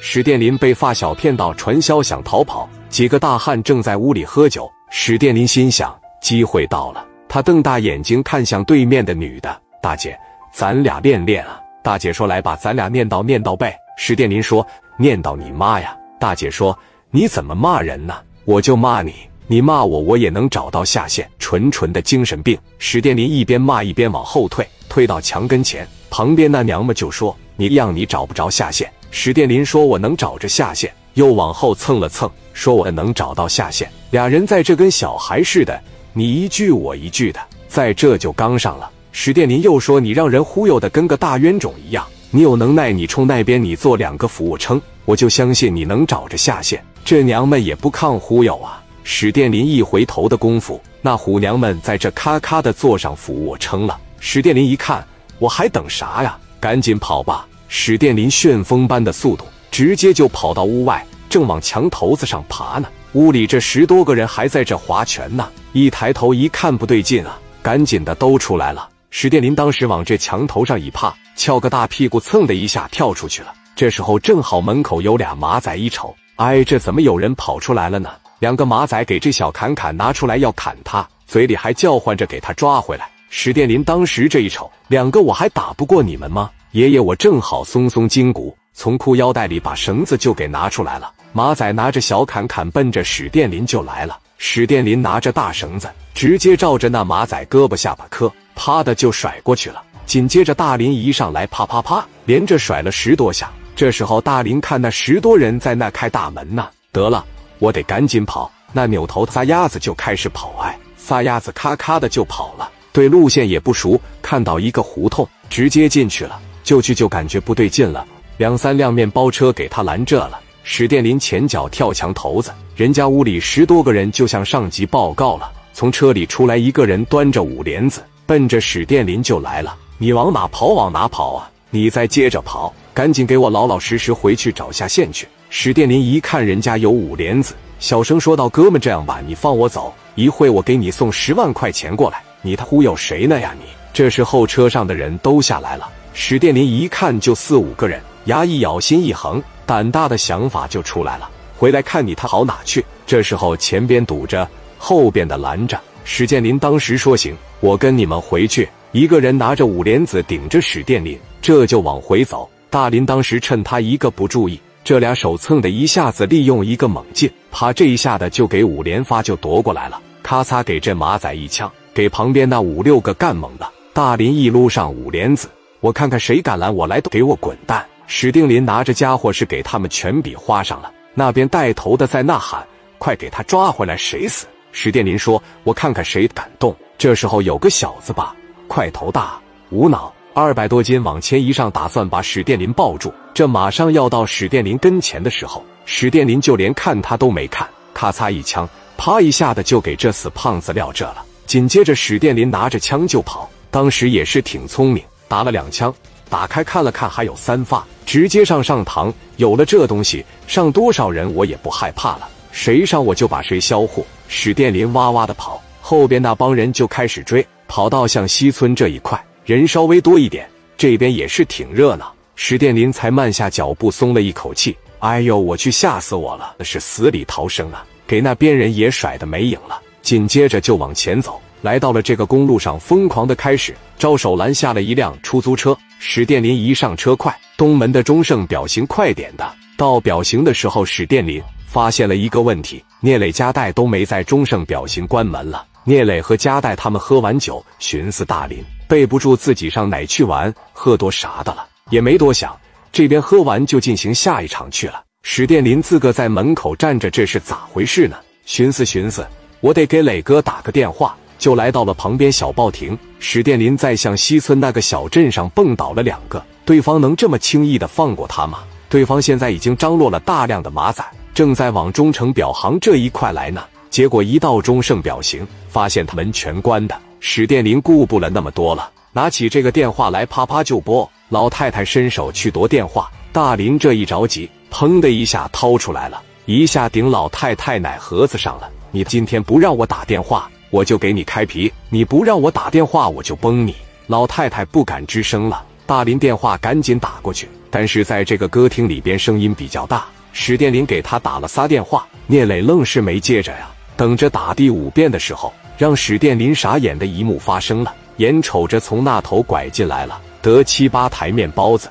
史殿林被发小骗到传销，想逃跑。几个大汉正在屋里喝酒。史殿林心想，机会到了。他瞪大眼睛看向对面的女的：“大姐，咱俩练练啊。”大姐说：“来吧，咱俩念叨念叨呗。”史殿林说：“念叨你妈呀！”大姐说：“你怎么骂人呢？我就骂你，你骂我，我也能找到下线。纯纯的精神病。”史殿林一边骂一边往后退，退到墙跟前。旁边那娘们就说：“你让你找不着下线。”史殿林说：“我能找着下线。”又往后蹭了蹭，说：“我能找到下线。”俩人在这跟小孩似的，你一句我一句的，在这就刚上了。史殿林又说：“你让人忽悠的跟个大冤种一样，你有能耐，你冲那边你做两个俯卧撑，我就相信你能找着下线。”这娘们也不抗忽悠啊！史殿林一回头的功夫，那虎娘们在这咔咔的坐上俯卧撑了。史殿林一看，我还等啥呀？赶紧跑吧！史殿林旋风般的速度，直接就跑到屋外，正往墙头子上爬呢。屋里这十多个人还在这划拳呢。一抬头一看，不对劲啊！赶紧的都出来了。史殿林当时往这墙头上一趴，翘个大屁股，蹭的一下跳出去了。这时候正好门口有俩马仔，一瞅，哎，这怎么有人跑出来了呢？两个马仔给这小侃侃拿出来要砍他，嘴里还叫唤着给他抓回来。史殿林当时这一瞅，两个我还打不过你们吗？爷爷，我正好松松筋骨，从裤腰带里把绳子就给拿出来了。马仔拿着小砍砍奔着史殿林就来了。史殿林拿着大绳子，直接照着那马仔胳膊下巴磕。啪的就甩过去了，紧接着大林一上来，啪啪啪，连着甩了十多下。这时候大林看那十多人在那开大门呢，得了，我得赶紧跑。那扭头撒丫子就开始跑，哎，撒丫子咔咔的就跑了。对路线也不熟，看到一个胡同，直接进去了。就去就感觉不对劲了，两三辆面包车给他拦这了。史殿林前脚跳墙头子，人家屋里十多个人就向上级报告了。从车里出来一个人，端着五帘子。奔着史殿林就来了，你往哪跑？往哪跑啊？你再接着跑，赶紧给我老老实实回去找下线去。史殿林一看人家有五莲子，小声说道：“哥们，这样吧，你放我走，一会我给你送十万块钱过来。你他忽悠谁呢呀？你这时候车上的人都下来了，史殿林一看就四五个人，牙一咬，心一横，胆大的想法就出来了，回来看你他好哪去？这时候前边堵着，后边的拦着。史殿林当时说：“行，我跟你们回去。”一个人拿着五莲子顶着史殿林，这就往回走。大林当时趁他一个不注意，这俩手蹭的一下子，利用一个猛劲，啪这一下的就给五连发就夺过来了，咔嚓给这马仔一枪，给旁边那五六个干懵了。大林一撸上五莲子，我看看谁敢拦我来，都给我滚蛋！史定林拿着家伙是给他们全比花上了。那边带头的在呐喊：“快给他抓回来，谁死？”史殿林说：“我看看谁敢动。”这时候有个小子吧，块头大，无脑，二百多斤，往前一上，打算把史殿林抱住。这马上要到史殿林跟前的时候，史殿林就连看他都没看，咔嚓一枪，啪一下的就给这死胖子撂这了。紧接着，史殿林拿着枪就跑，当时也是挺聪明，打了两枪，打开看了看，还有三发，直接上上膛。有了这东西，上多少人我也不害怕了。谁上我就把谁销户。史殿林哇哇的跑，后边那帮人就开始追，跑到向西村这一块，人稍微多一点，这边也是挺热闹。史殿林才慢下脚步，松了一口气。哎呦，我去，吓死我了！那是死里逃生啊，给那边人也甩的没影了。紧接着就往前走，来到了这个公路上，疯狂的开始招手拦下了一辆出租车。史殿林一上车，快，东门的中盛表行快点的。到表行的时候，史殿林。发现了一个问题，聂磊、加代都没在中盛表行关门了。聂磊和加代他们喝完酒，寻思大林备不住自己上哪去玩，喝多啥的了，也没多想，这边喝完就进行下一场去了。史殿林自个在门口站着，这是咋回事呢？寻思寻思，我得给磊哥打个电话，就来到了旁边小报亭。史殿林在向西村那个小镇上蹦倒了两个，对方能这么轻易的放过他吗？对方现在已经张罗了大量的马仔。正在往中诚表行这一块来呢，结果一到中盛表行，发现他门全关的。史殿林顾不了那么多了，拿起这个电话来，啪啪就拨。老太太伸手去夺电话，大林这一着急，砰的一下掏出来了，一下顶老太太奶盒子上了。你今天不让我打电话，我就给你开皮；你不让我打电话，我就崩你。老太太不敢吱声了。大林电话赶紧打过去，但是在这个歌厅里边声音比较大，史殿林给他打了仨电话，聂磊愣是没接着呀。等着打第五遍的时候，让史殿林傻眼的一幕发生了，眼瞅着从那头拐进来了，得七八台面包子。